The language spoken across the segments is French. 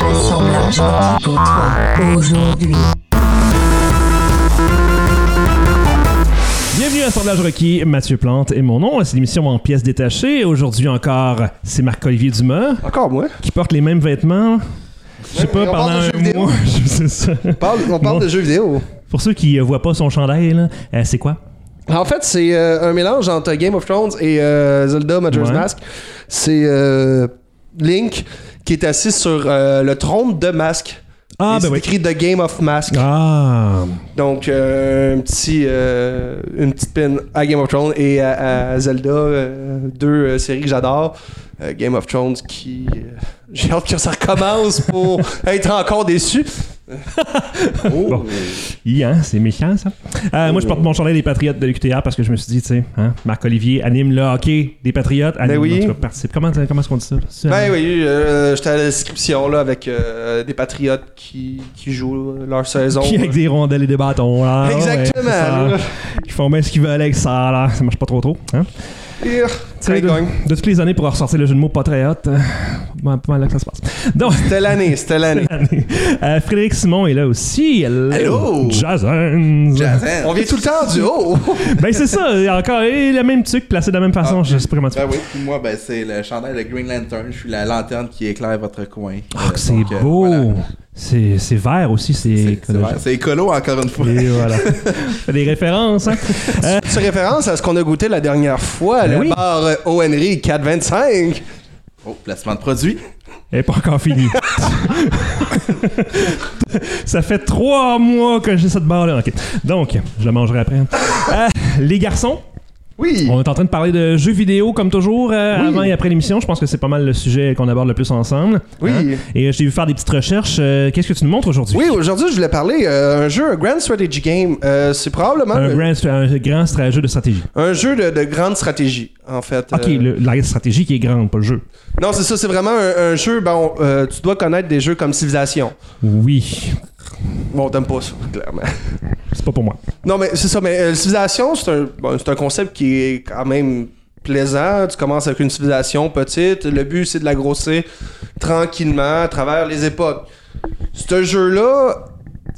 Assemblage pour toi aujourd'hui. Bienvenue à Assemblage requis, Mathieu Plante et mon nom. C'est l'émission en pièces détachées. Aujourd'hui encore, c'est Marc-Olivier Dumas Encore moi. qui porte les mêmes vêtements. Je sais pas, on pendant parle de jeux un vidéo. mois. Ça. On parle, on parle Bon. de jeux vidéo. Pour ceux qui euh, voient pas son chandail, là, euh, c'est quoi? En fait, c'est euh, un mélange entre Game of Thrones et euh, Zelda Majora's Ouais. Mask. C'est euh, Link qui est assis sur euh, le trône de Mask. Ah, ben c'est oui. écrit The Game of Mask. Ah, Donc, euh, un petit, euh, une petite pin à Game of Thrones et à, à Zelda, euh, deux séries que j'adore. Game of Thrones qui. J'ai hâte que ça recommence pour être encore déçu. Bon. Hi, hein, c'est méchant ça. Euh, moi, je porte mon chandail des Patriotes de l'UQTR parce que je me suis dit, tu sais, hein, Marc-Olivier anime le hockey des Patriotes. Anime, Ben oui. participe. Comment, comment est-ce qu'on dit ça? Ben euh, oui, euh, j'étais à la description là avec euh, des patriotes qui, qui jouent leur saison. Qui avec des rondelles et des bâtons, là. Exactement. c'est ça. là. Ils font bien ce qu'ils veulent avec ça, là. Ça marche pas trop trop. Hein? Gang. de, de toutes les années pour ressortir le jeu de mots patriote, euh, bon, pas mal là que ça se passe. Donc, C'était l'année, c'était l'année. euh, Frédéric Simon est là aussi. Hello. Allô? Jason. On vient tout le temps du haut. Ben c'est ça, il y a encore et le même truc placé de la même façon, Ah. je sais pas comment tu Ben oui, puis moi, ben, c'est le chandail de Green Lantern. Je suis la lanterne qui éclaire votre coin. Ah, Euh, que c'est beau. voilà. C'est vert aussi, c'est C'est- écolo, encore une fois. Et voilà. Des références, hein? Euh, Tu référence à ce qu'on a goûté la dernière fois, Ben le oui. bar ONRI 425. Oh, placement de produit. Elle est pas encore finie. Ça fait trois mois que j'ai cette barre-là. Donc, je la mangerai après. Euh, les garçons, Oui. on est en train de parler de jeux vidéo comme toujours euh, Oui. avant et après l'émission. Je pense que c'est pas mal le sujet qu'on aborde le plus ensemble. Oui. Hein? Et euh, j'ai vu faire des petites recherches. Euh, Qu'est-ce que tu nous montres aujourd'hui? Oui, aujourd'hui, je voulais parler euh, un jeu, un Grand Strategy Game. C'est probablement Un le- grand, un grand jeu de stratégie. un jeu de, de grande stratégie, en fait. Ok, le- la stratégie qui est grande, pas le jeu. Non, c'est ça, c'est vraiment un, un jeu. Bon, euh, tu dois connaître des jeux comme Civilization. Oui, Bon, t'aimes pas ça, clairement. c'est pas pour moi. Non, mais c'est ça. Mais euh, civilisation, c'est un, bon, c'est un concept qui est quand même plaisant. Tu commences avec une civilisation petite. Le but, c'est de la grossir tranquillement à travers les époques. Ce jeu-là,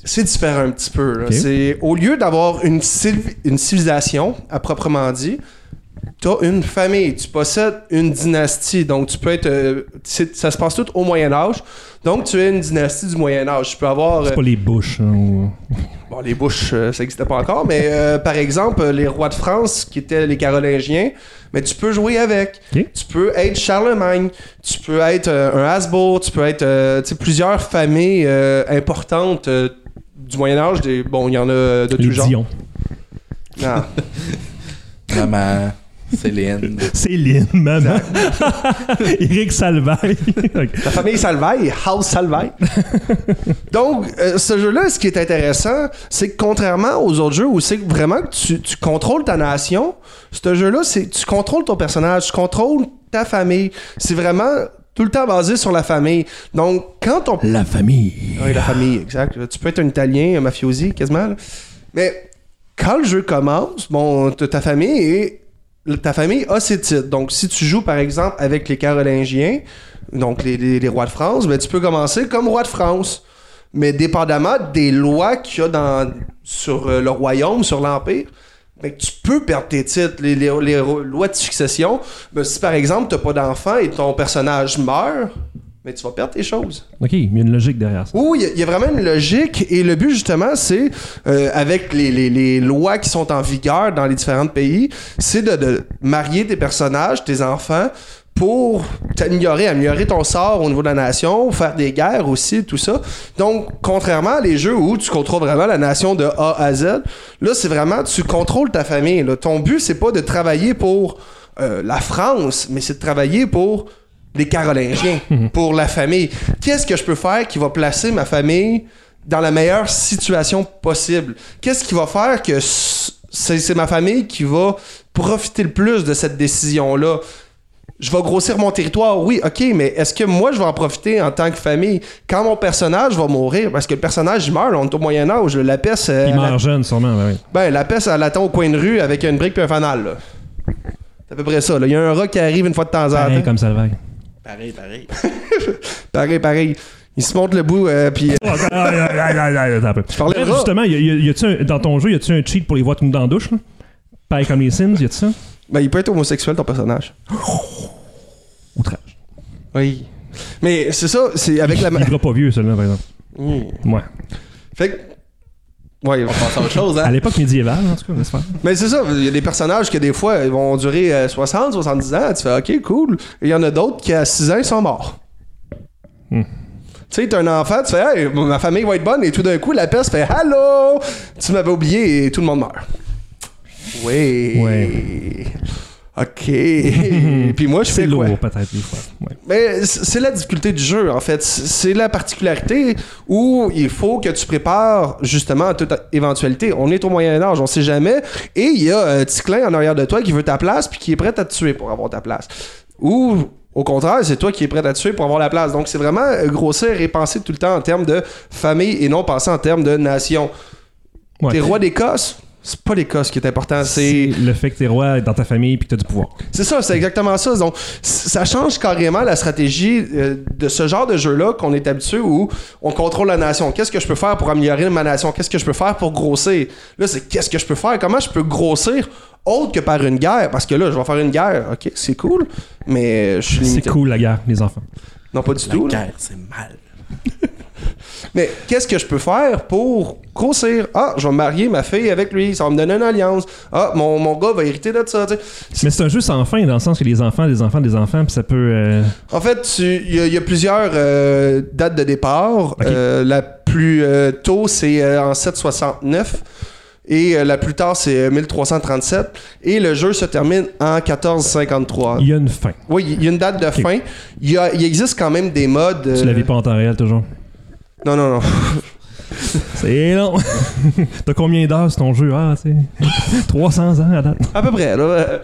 c'est différent un petit peu. là. C'est au lieu d'avoir une, civ- une civilisation à proprement dit, T'as une famille, tu possèdes une dynastie, donc tu peux être. euh, ça se passe tout au Moyen Âge, donc tu es une dynastie du Moyen Âge. Tu peux avoir. C'est euh, pas les bouches. hein, ou- Bon, les bouches, euh, ça n'existait pas encore, mais euh, par exemple, euh, les rois de France, qui étaient les Carolingiens, mais tu peux jouer avec. Tu peux être Charlemagne, tu peux être euh, un Habsbourg, tu peux être euh, tu sais, plusieurs familles euh, importantes euh, du Moyen-Âge. Des... Bon, il y en a euh, de Les tout genre. Dion. Ah. Maman, Céline. Céline, maman. Eric Salvaille. La famille Salvaille, House Salvaille. Donc, euh, ce jeu-là, ce qui est intéressant, c'est que contrairement aux autres jeux où c'est vraiment que tu, tu contrôles ta nation, ce jeu-là, c'est tu contrôles ton personnage, tu contrôles ta famille. C'est vraiment tout le temps basé sur la famille. Donc, quand ton La famille. oui, la famille, exact. Tu peux être un Italien, un mafiosi, quasiment. là. Mais quand le jeu commence, bon, t'as ta famille et ta famille a ses titres. Donc, si tu joues, par exemple, avec les Carolingiens, donc les, rois de France, ben, tu peux commencer comme roi de France. Mais dépendamment des lois qu'il y a dans, sur euh, le royaume, sur l'Empire, ben, tu peux perdre tes titres. Les, lois de succession, ben, si par exemple, tu n'as pas d'enfant et ton personnage meurt, ben, tu vas perdre tes choses. Ok, il y a une logique derrière ça. Oui, il y y, a vraiment une logique et le but justement, c'est euh, avec les, les- les lois qui sont en vigueur dans les différents pays, c'est de, de marier tes personnages, tes enfants, pour t'améliorer, améliorer ton sort au niveau de la nation, faire des guerres aussi, tout ça. Donc, contrairement à les jeux où tu contrôles vraiment la nation de A à Z, là, c'est vraiment, tu contrôles ta famille. là. Ton but, c'est pas de travailler pour euh, la France, mais c'est de travailler pour les Carolingiens, pour la famille. Qu'est-ce que je peux faire qui va placer ma famille dans la meilleure situation possible? Qu'est-ce qui va faire que c'est ma famille qui va profiter le plus de cette décision-là? Je vais grossir mon territoire, oui, ok, mais est-ce que moi je vais en profiter en tant que famille? Quand mon personnage va mourir? Parce que le personnage il meurt, on est au Moyen-Âge, la peste. euh, Il meurt jeune, sûrement. Ben oui. ben, la peste, elle attend au coin de rue avec une brique et un fanal. C'est à peu près ça, là. Il y a un rat qui arrive une fois de temps en temps. comme Salvaille. Pareil, pareil. Pareil, pareil. Il se monte le bout, euh, puis... Ah, ah, ah, ah, peu. parlais de. Justement, y a- y a- un- dans ton jeu, y a-tu un cheat pour les voir tout dans la douche? Là? Pareil comme les Sims, y a-tu ça? Ben, il peut être homosexuel, ton personnage. Outrage. Oui. Mais c'est ça, c'est avec la... Il vivra pas vieux, celui-là, par exemple. Ouais. Fait que... Ouais, On passe à autre chose, À hein? l'époque médiévale, en tout cas, faire. Mais c'est ça, il y a des personnages que des fois ils vont durer euh, 60, 70 ans, tu fais OK, cool. Et il y en a d'autres qui à 6 ans ils sont morts. Hmm. Tu sais, t'as un enfant, tu fais Hey, ma famille va être bonne et tout d'un coup la peste fait Allô! Tu m'avais oublié et tout le monde meurt. Oui. Ouais. OK. Puis moi je fais lourd, peut-être, des fois. Ouais. Mais c- c'est la difficulté du jeu, en fait. C'est la particularité où il faut que tu prépares justement à toute éventualité. On est au Moyen-Âge, on sait jamais. Et il y a euh, Ticlin en arrière de toi qui veut ta place puis qui est prêt à te tuer pour avoir ta place. Ou au contraire, c'est toi qui es prêt à te tuer pour avoir la place. Donc c'est vraiment grossir et penser tout le temps en termes de famille et non penser en termes de nation. Ouais. T'es roi d'Écosse, c'est pas l'Écosse qui est important, c'est C'est le fait que t'es roi dans ta famille puis que t'as du pouvoir. c'est ça, c'est exactement ça. Donc, ça change carrément la stratégie euh, de ce genre de jeu-là qu'on est habitué où on contrôle la nation. Qu'est-ce que je peux faire pour améliorer ma nation? Qu'est-ce que je peux faire pour grossir? Là, c'est qu'est-ce que je peux faire? Comment je peux grossir autre que par une guerre? Parce que là, je vais faire une guerre. OK, c'est cool, mais je suis C'est cool, la guerre, les enfants. Non, pas du La tout. là. guerre, c'est mal. Mais qu'est-ce que je peux faire pour grossir? Ah, je vais marier ma fille avec lui. Ça va me donner une alliance. Ah, mon, mon gars va hériter de ça. Mais c'est un jeu sans fin, dans le sens que les enfants, des enfants, des enfants, puis ça peut. euh, En fait, il y, a- il y a plusieurs euh, dates de départ. Euh, la plus tôt, c'est en 769. Et euh, la plus tard, c'est euh, 1337. Et le jeu se termine en 1453. Il y a une fin. Oui, il y a une date de fin. Il, y a- il existe quand même des modes. euh, Tu la vis pas en temps réel, toujours? Non, non, non. C'est long. T'as combien d'heures sur ton jeu? Ah, sais. 300 ans à date. À peu près, là.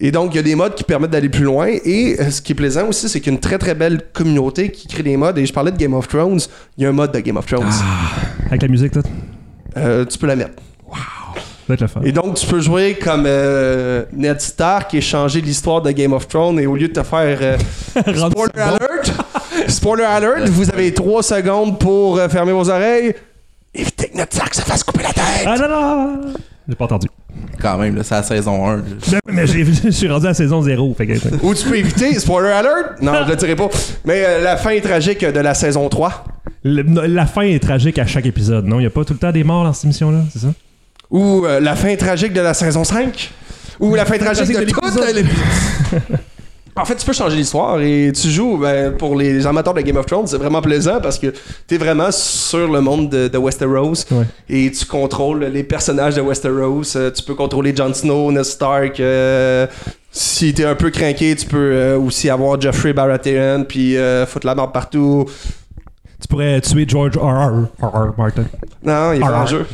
Et donc, il y a des modes qui permettent d'aller plus loin. Et euh, ce qui est plaisant aussi, c'est qu'il y a une très très belle communauté qui crée des modes. Et je parlais de Game of Thrones. Il y a un mode de Game of Thrones. Avec la musique, tout. Euh, tu peux la mettre. Ça va être le fun. Et donc, tu peux jouer comme euh, Ned Stark et changer l'histoire de Game of Thrones. Et au lieu de te faire. euh, spoiler alert! Spoiler alert! Vous avez trois secondes pour euh, fermer vos oreilles. Évitez que Ned Stark se fasse couper la tête! Ah non, non! J'ai pas entendu. Quand même, là, c'est la saison 1. là. Ben, mais j'ai- je suis rendu à la saison 0. Fait que, Ou tu peux éviter, spoiler alert! Non, je le dirai pas. Mais euh, la fin tragique de la saison 3. le- la fin est tragique à chaque épisode, non? Il y a pas tout le temps des morts dans cette émission-là, c'est ça? Ou euh, la fin tragique de la saison 5. Ou la fin tragique de, tragique de toute l'épisode. En fait, tu peux changer l'histoire et tu joues, ben, pour les amateurs de Game of Thrones, c'est vraiment plaisant parce que t'es vraiment sur le monde de, de Westeros Ouais. et tu contrôles les personnages de Westeros. Euh, tu peux contrôler Jon Snow, Ned Stark. euh, si t'es un peu craqué, tu peux euh, aussi avoir Joffrey Baratheon puis euh, foutre la mort partout. Tu pourrais tuer George R.R. R.R. Martin. Non, il est pas en jeu.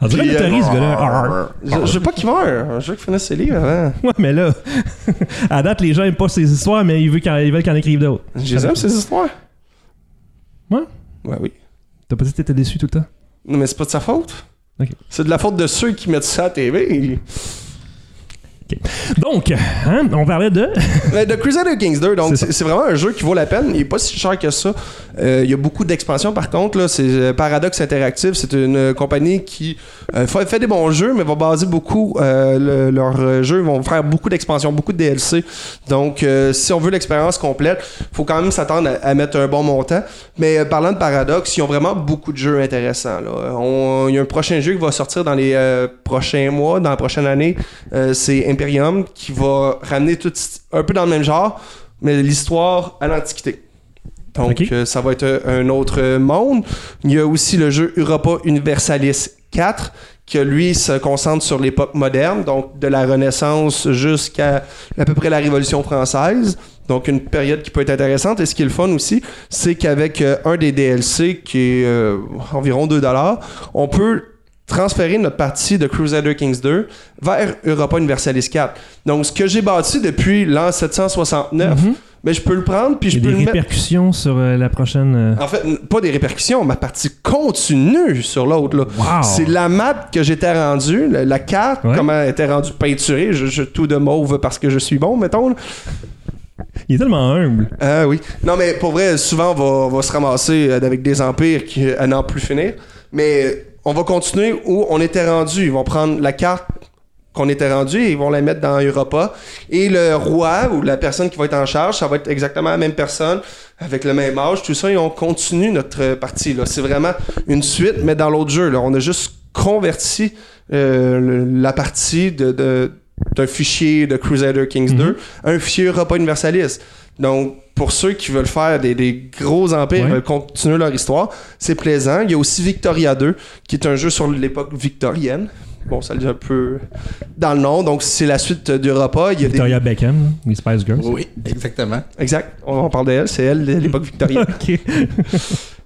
On dirait Puis, une euh, ce gars-là. R.R. Je, je veux pas qu'il meure. Je veux qu'il finisse ses livres avant. Ouais, mais là, à date, les gens aiment pas ces histoires, mais ils veulent qu'en- ils veulent qu'en écrivent d'autres. Je les aime, ces histoires. Ouais? Ouais, oui. T'as pas dit que t'étais déçu tout le temps? Non, mais c'est pas de sa faute. Ok. C'est de la faute de ceux qui mettent ça à la TV. Donc, hein, on parlait de. Mais de Crusader Kings 2, donc C'est vraiment un jeu qui vaut la peine. Il est pas si cher que ça. Euh, il y a beaucoup d'expansions par contre. C'est euh, Paradox Interactive. C'est une compagnie qui euh, fait, des bons jeux, mais va baser beaucoup euh, le- leurs jeux. Ils vont faire beaucoup d'expansions, beaucoup de DLC. Donc, si on veut l'expérience complète, faut quand même s'attendre à, à mettre un bon montant. Mais parlant de Paradox, ils ont vraiment beaucoup de jeux intéressants. là. On- Il y a un prochain jeu qui va sortir dans les prochains mois, dans la prochaine année. C'est Imperium qui va ramener tout un peu dans le même genre, mais l'histoire à l'Antiquité. Donc, euh, ça va être un autre monde. Il y a aussi le jeu Europa Universalis 4, qui lui se concentre sur l'époque moderne, donc de la Renaissance jusqu'à à peu près la Révolution française. Donc, une période qui peut être intéressante. Et ce qui est le fun aussi, c'est qu'avec euh, un des DLC qui est euh, environ 2$, on peut transférer notre partie de Crusader Kings 2 vers Europa Universalis 4. Donc, ce que j'ai bâti depuis l'an 769, Mhm. ben, je peux le prendre puis je peux des le mettre. répercussions sur euh, la prochaine. euh, En fait, pas des répercussions, ma partie continue sur l'autre. Wow! C'est la map que j'étais rendu, la, la carte, Ouais. comment elle était rendue peinturée, je, je- tout de mauve parce que je suis bon, mettons. là. Il est tellement humble. Ah oui. Non, mais pour vrai, souvent, on va, se ramasser euh, avec des empires qui, à n'en plus finir. Mais on va continuer où on était rendu. Ils vont prendre la carte qu'on était rendu et ils vont la mettre dans Europa. Et le roi ou la personne qui va être en charge, ça va être exactement la même personne avec le même âge. Tout ça, et on continue notre partie. Là. C'est vraiment une suite, mais dans l'autre jeu. Là. On a juste converti euh, la partie de- d'un fichier de Crusader Kings 2 à un fichier Europa Universalis. Donc, pour ceux qui veulent faire des, des gros empires, Ouais. veulent continuer leur histoire, c'est plaisant. Il y a aussi Victoria 2, qui est un jeu sur l'époque victorienne. Bon, ça le dit un peu dans le nom. Donc, c'est la suite d'Europa. Il y a Victoria Beckham, les Spice Girls. Oui, exactement. Exact. On, on parle d'elle. C'est elle, de l'époque victorienne. ok.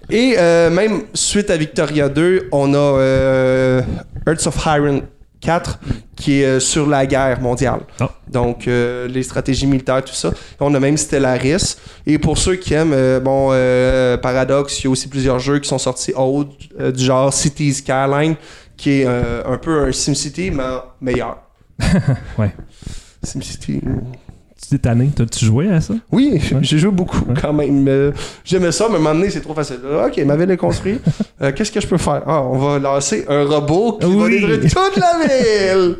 Et euh, même suite à Victoria 2, on a euh, Hearts of Iron 4 qui est euh, sur la guerre mondiale. Ah. Donc euh, les stratégies militaires, tout ça. On a même Stellaris. Et pour ceux qui aiment, euh, bon, euh, Paradox, il y a aussi plusieurs jeux qui sont sortis autres, du genre Cities Skyline, qui est un peu un SimCity, mais meilleur. Ouais. SimCity. Tu t'es tanné, t'as-tu joué à ça? Oui, j'ai joué beaucoup quand même. Euh, J'aimais ça, mais à un moment donné, c'est trop facile. Ok, ma ville est construite. Euh, Qu'est-ce que je peux faire? Ah, on va lancer un robot qui va détruire toute la ville!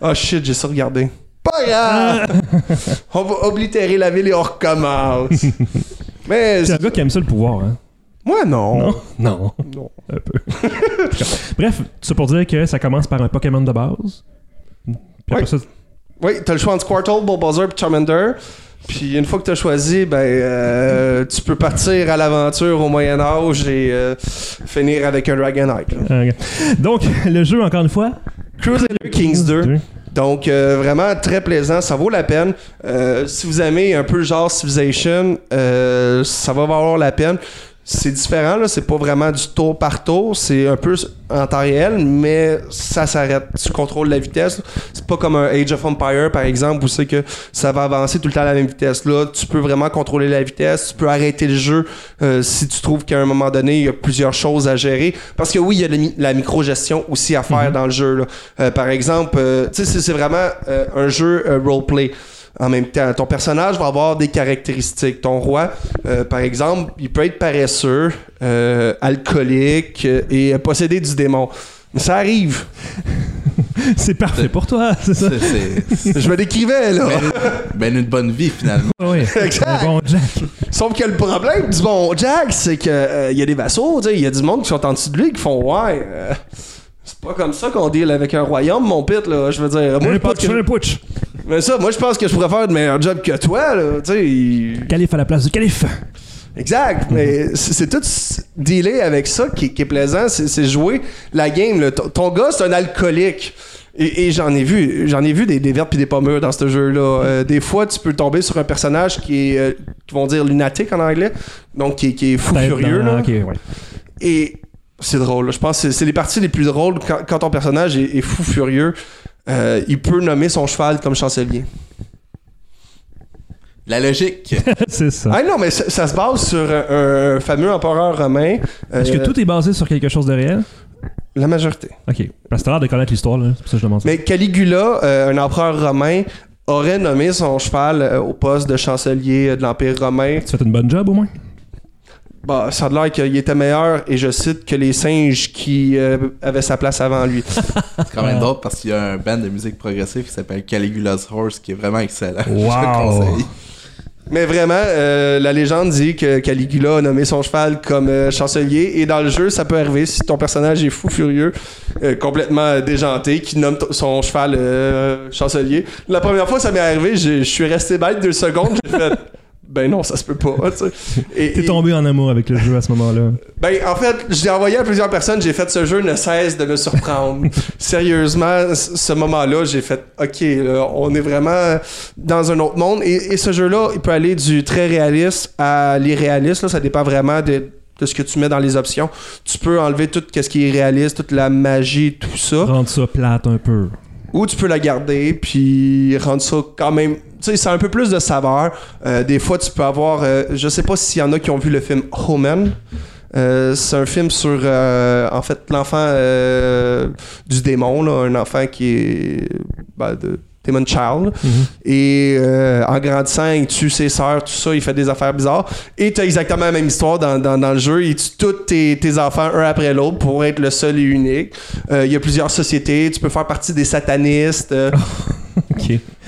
Ah shit, j'ai ça regardé. Pas grave! on va oblitérer la ville et on recommence. mais C'est un gars qui aime ça le pouvoir, hein? moi, non. Non? Non. Non. Un peu. Bref, ça pour dire que ça commence par un Pokémon de base. Puis après Ouais. ça, Oui, t'as le choix entre Squirtle, Bulbasaur et Charmander. Puis une fois que t'as choisi, ben, euh, tu peux partir à l'aventure au Moyen-Âge et euh, finir avec un Dragonite. donc, le jeu, encore une fois? Crusader Kings 2. Donc, euh, vraiment très plaisant, ça vaut la peine. Si vous aimez un peu le genre Civilization, ça va valoir la peine. C'est différent, là, c'est pas vraiment du tour par tour, c'est un peu en temps réel, mais ça s'arrête. Tu contrôles la vitesse. C'est pas comme un Age of Empire, par exemple, où c'est que ça va avancer tout le temps à la même vitesse. Là, tu peux vraiment contrôler la vitesse, tu peux arrêter le jeu euh, si tu trouves qu'à un moment donné, il y a plusieurs choses à gérer. Parce que oui, il y a le la micro-gestion aussi à faire dans le jeu. là. Euh, par exemple, euh, tu sais, c'est- c'est vraiment euh, un jeu euh, roleplay. En même temps, ton personnage va avoir des caractéristiques. Ton roi, euh, par exemple, il peut être paresseux, euh, alcoolique euh, et posséder du démon. Mais ça arrive. C'est parfait pour toi, c'est ça? C'est- Je me décrivais, là. ben, ben une bonne vie, finalement. Oui. Exact. Bon, Jack. Sauf que le problème du bon Jack, c'est que euh, il y a des vassaux, tu sais, il y a du monde qui sont en dessous de lui qui font ouais. euh, c'est pas comme ça qu'on deal avec un royaume, mon pit, là. Je veux dire, moi, Un je pense putsch, que. un putsch. Mais ça, moi, je pense que je pourrais faire de meilleur job que toi, là. Tu sais, il- Calife à la place du calife. Exact, mais c'est c'est tout s- dealer avec ça qui, qui est plaisant, c'est c'est jouer la game. là. Ton, ton gars, c'est un alcoolique. Et, et j'en ai vu, j'en ai vu des, des vertes puis des pommures dans ce jeu-là. Euh, des fois, tu peux tomber sur un personnage qui est, euh, qui vont dire lunatique en anglais, donc qui, est- qui est fou Peut-être furieux. dans- là. Ok, ouais. Et c'est drôle. là. Je pense que c'est- c'est les parties les plus drôles quand, quand ton personnage est, est fou furieux. Euh, il peut nommer son cheval comme chancelier. La logique. c'est ça. Ah non, mais ça, ça se base sur un, un fameux empereur romain. Est-ce que euh, tout est basé sur quelque chose de réel? La majorité. Ok. Parce que t'as l'air de connaître l'histoire, là. C'est pour ça que je demande ça. Mais Caligula, euh, un empereur romain, aurait nommé son cheval euh, au poste de chancelier euh, de l'Empire romain. Tu fais une bonne job, au moins? Bah, ça a l'air qu'il était meilleur, et je cite, que les singes qui euh, avaient sa place avant lui. C'est quand même drôle parce qu'il y a un band de musique progressive qui s'appelle Caligula's Horse qui est vraiment excellent. Je Wow. le conseille. Mais vraiment, euh, la légende dit que Caligula a nommé son cheval comme euh, chancelier, et dans le jeu, ça peut arriver si ton personnage est fou furieux, euh, complètement déjanté, qui nomme son cheval euh, chancelier. La première fois que ça m'est arrivé, je suis resté bête deux secondes, j'ai fait... Ben non, ça se peut pas. T'es et- tombé en amour avec le jeu à ce moment-là. Ben, en fait, je l'ai envoyé à plusieurs personnes. J'ai fait ce jeu ne cesse de me surprendre. Sérieusement, ce moment-là, j'ai fait OK, là, on est vraiment dans un autre monde. Et, et ce jeu-là, il peut aller du très réaliste à l'irréaliste. là. Ça dépend vraiment de, de ce que tu mets dans les options. Tu peux enlever tout ce qui est réaliste, toute la magie, tout ça. Rendre ça plate un peu. Ou tu peux la garder, puis rendre ça quand même. Tu sais, c'est un peu plus de saveur. Euh, des fois, tu peux avoir. euh, je sais pas s'il y en a qui ont vu le film Homen. Euh, c'est un film sur, euh, en fait, l'enfant du démon, là, un enfant qui est ben, de Damon Child. Et euh, en grandissant, il tue ses sœurs, tout ça, il fait des affaires bizarres. Et tu as exactement la même histoire dans, dans, dans le jeu. Il tue tous tes, tes enfants un après l'autre pour être le seul et unique. Euh, il y a plusieurs sociétés. Tu peux faire partie des satanistes.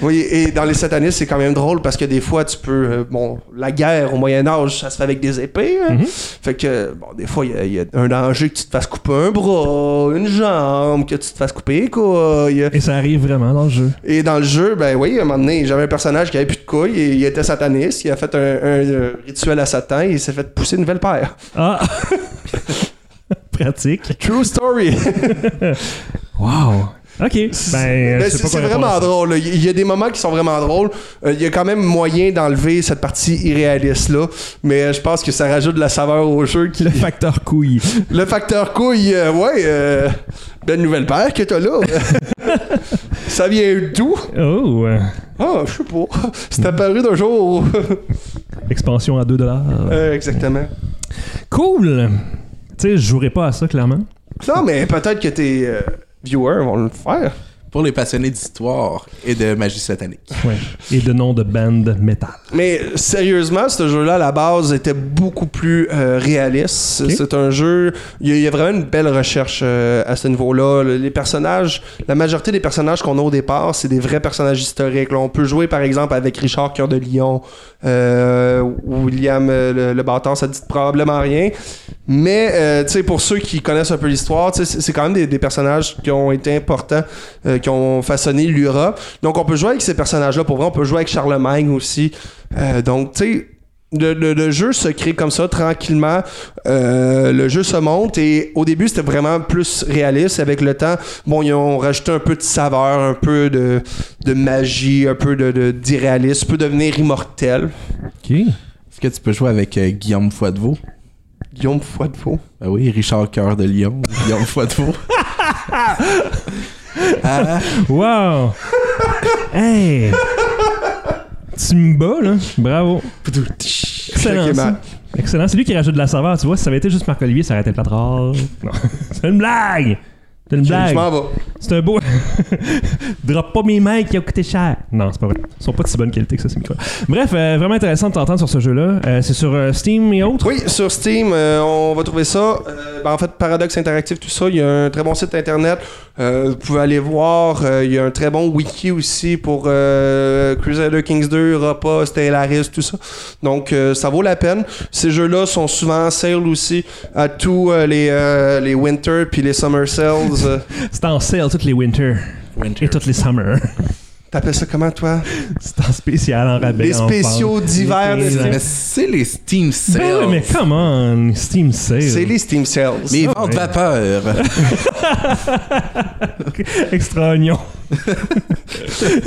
oui, et dans les satanistes, c'est quand même drôle parce que des fois, tu peux. euh, bon, la guerre au Moyen-Âge, ça se fait avec des épées. hein. Fait que, bon, des fois, il y a- il y, a un danger que tu te fasses couper un bras, une jambe, que tu te fasses couper les couilles. Et ça arrive vraiment dans le jeu. Et dans le jeu, ben oui, à un moment donné, j'avais un personnage qui avait plus de couilles et il était sataniste. Il a fait un, un, euh, rituel à Satan et il s'est fait pousser une nouvelle paire. Ah! Pratique. True story. Wow. Ok. Ben, Ben, c'est répondre vraiment drôle. là. Il y a des moments qui sont vraiment drôles. Euh, Il y a quand même moyen d'enlever cette partie irréaliste-là. Mais je pense que ça rajoute de la saveur au jeu. Qui... Le facteur couille. Le facteur couille, euh, ouais, euh, belle nouvelle paire que t'as là. ça vient d'où? Oh! euh, Ah, je sais pas. C'est apparu d'un jour. Expansion à 2$. Euh, exactement. Cool! Tu sais, je jouerai pas à ça, clairement. Non, mais peut-être que tes euh, viewers vont le faire. Pour les passionnés d'histoire et de magie satanique. Ouais. Et de nom de band metal. Mais sérieusement, ce jeu-là, à la base, était beaucoup plus euh, réaliste. C'est un jeu... Il y, a- il y a vraiment une belle recherche euh, à ce niveau-là. Le- Les personnages... La majorité des personnages qu'on a au départ, c'est des vrais personnages historiques. Là, on peut jouer, par exemple, avec Richard Cœur de Lion, William euh, le, le bâtard, ça dit probablement rien. Mais, euh, tu sais, pour ceux qui connaissent un peu l'histoire, c'est quand même des, des personnages qui ont été importants, euh, qui ont façonné l'URA. Donc, on peut jouer avec ces personnages-là. Pour vrai, on peut jouer avec Charlemagne aussi. Euh, donc, tu sais, le, le- le jeu se crée comme ça, tranquillement. Euh, le jeu se monte et au début, c'était vraiment plus réaliste. Avec le temps, bon, ils ont rajouté un peu de saveur, un peu de, de magie, un peu de, de- d'irréalisme. Tu peux devenir immortel. Ok. Est-ce que tu peux jouer avec euh, Guillaume Foidevaux? Guillaume Foidevaux. Ben oui, Richard Cœur de Lion, Guillaume Foidevaux. Ah, Wow! hey! Bats, là? Bravo. Excellent. Ça. Excellent. C'est lui qui rajoute de la saveur. Tu vois, si ça avait été juste Marc-Olivier, ça aurait été le plâtre. Non. C'est une blague! C'est une je blague. m'en vais. C'est un beau. Drop pas mes mains qui ont coûté cher. Non, c'est pas vrai. Ils sont pas de si bonne qualité que ça, ces micros. Bref, euh, vraiment intéressant de t'entendre sur ce jeu-là. Euh, c'est sur euh, Steam et autres? Oui, sur Steam, on va trouver ça. Ben, en fait, Paradox Interactif, tout ça. Il y a un très bon site internet. Vous pouvez aller voir. Il y a un très bon wiki aussi pour Crusader Kings 2, Europa, Stellaris, tout ça. Donc, ça vaut la peine. Ces jeux-là sont souvent en sale aussi à tous les, les Winter puis les Summer Sales. Euh, C'est en sale toutes les winter Winter. et toutes les summer. T'appelles ça comment, toi? c'est en spécial, en rabais. Les spéciaux d'hiver. Mais c'est les Steam Sales. Ben oui, mais come on, Steam Sale. C'est les Steam Sales. Mes Ah, ventes ouais. vapeur. Extra oignon.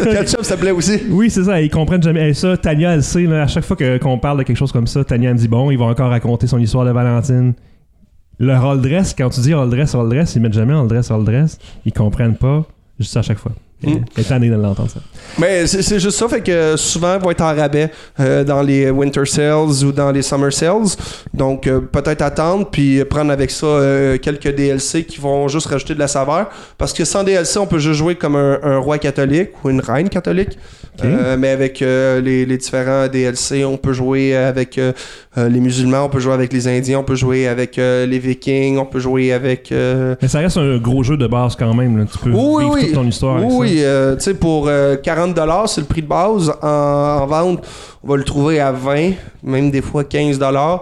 Ketchup, ça plaît aussi? Oui, c'est ça, ils comprennent jamais. Et ça, Tania, elle sait, là, à chaque fois qu'on parle de quelque chose comme ça, Tania me dit bon, il va encore raconter son histoire de Valentine. Le roll dress, quand tu dis roll dress, roll dress, ils mettent jamais roll dress, roll dress. Ils comprennent pas, juste à chaque fois. Mm. De l'entendre, ça. Mais c'est juste ça, fait que souvent ils vont être en rabais euh, dans les Winter Sales ou dans les Summer Sales. Donc euh, peut-être attendre puis prendre avec ça euh, quelques DLC qui vont juste rajouter de la saveur. Parce que sans DLC, on peut juste jouer comme un, un roi catholique ou une reine catholique. Euh, mais avec euh, les, les différents DLC, on peut jouer avec euh, les musulmans, on peut jouer avec les Indiens, on peut jouer avec les Vikings, on peut jouer avec Mais ça reste un gros jeu de base quand même. Là. Tu peux oui, vivre oui. toute ton histoire avec Oui, tu sais, pour euh, 40$, c'est le prix de base. En, en vente, on va le trouver à 20$, même des fois 15$.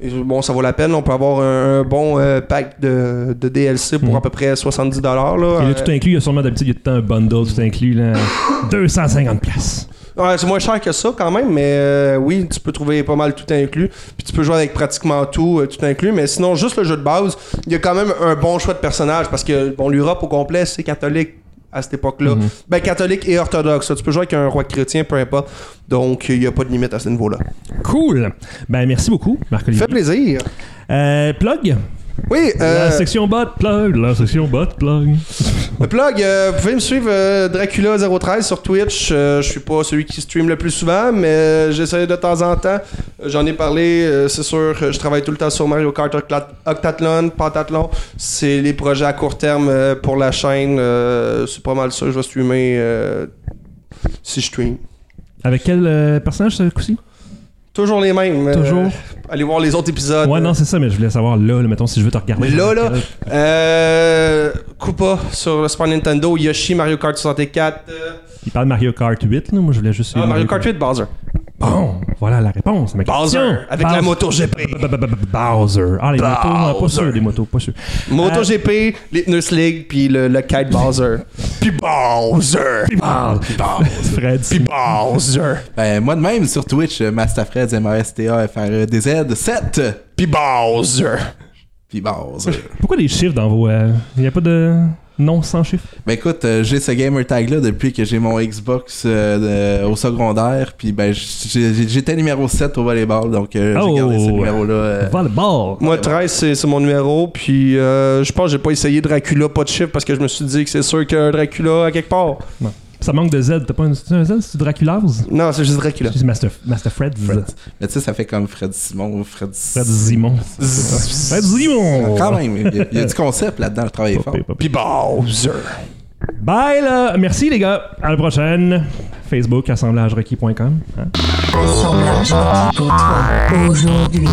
Et, bon, ça vaut la peine. On peut avoir un, un bon euh, pack de, de DLC pour Mm. à peu près 70$. Là. ça. Et là, tout inclus, il y a sûrement d'habitude, il y a tout un bundle, tout inclus. Là, 250 places. Ouais, c'est moins cher que ça quand même, mais euh, oui, tu peux trouver pas mal tout inclus. Puis tu peux jouer avec pratiquement tout, euh, tout inclus. Mais sinon, juste le jeu de base, il y a quand même un bon choix de personnages parce que bon, l'Europe au complet, c'est catholique à cette époque-là. Mhm. Ben, catholique et orthodoxe. Tu peux jouer avec un roi chrétien, peu importe. Donc, il n'y a pas de limite à ce niveau-là. Cool. Ben, merci beaucoup, Marc-Olivier. Fait plaisir. Euh, plug? Oui, euh, La section bot plug. La section bot plug. le plug, euh, vous pouvez me suivre euh, Dracula013 sur Twitch. Euh, je suis pas celui qui stream le plus souvent, mais j'essaie de temps en temps. J'en ai parlé, c'est sûr. Je travaille tout le temps sur Mario Kart Octa- Octathlon, Pentathlon. C'est les projets à court terme pour la chaîne. c'est pas mal ça. Je vais streamer si je stream. Avec quel personnage ce coup-ci? Toujours les mêmes. euh, Toujours. allez voir les autres épisodes. Ouais, non, c'est ça, mais je voulais savoir là, là, mettons, si je veux te regarder. Mais là, là, euh, Koopa sur le Super Nintendo, Yoshi, Mario Kart 64, euh, Il parle de Mario Kart 8, là. Moi, je voulais juste. ah, Mario Kart 8, Bowser. Bon, voilà la réponse. ma Bowser, question. avec la Bowser. moto GP. Bowser. Ah, les motos, pas Bowser. sûr, les motos, pas sûr. Moto Euh, GP, Litness League, puis le, le kite Bowser. Puis Bowser. Fred. Puis Bowser. Ben, moi de même sur Twitch, euh, Masterfred, M-A-S-T-A-F-R-D-Z, 7. Puis Bowser. Puis Bowser. Pourquoi des chiffres dans vos. Il n'y a pas de nom sans chiffres Ben écoute, euh, j'ai ce gamer tag là depuis que j'ai mon Xbox euh, de- au secondaire, puis ben j'étais numéro 7 au volleyball, donc euh, Oh. j'ai gardé ce numéro là. Volleyball. Moi, 13, c'est c'est mon numéro. Puis euh, je pense que j'ai pas essayé Dracula, pas de chiffre, parce que je me suis dit que c'est sûr qu'il y a un Dracula à quelque part. Non. Ça manque de Z. T'as pas un, Z C'est Draculaz Non, c'est juste Dracula. C'est Master, Master Fred. Fred. Mais tu sais, ça fait comme Fred Simon, Fred, Fred Zimon. Fred Zimon. Quand même, il y, a- il y a du concept là-dedans, fort. Pas pire, pas pire. Puis Bowser. Bye là. Merci les gars. À la prochaine. Facebook, assemblagerequis.com. Hein? Assemblage requis pour toi aujourd'hui.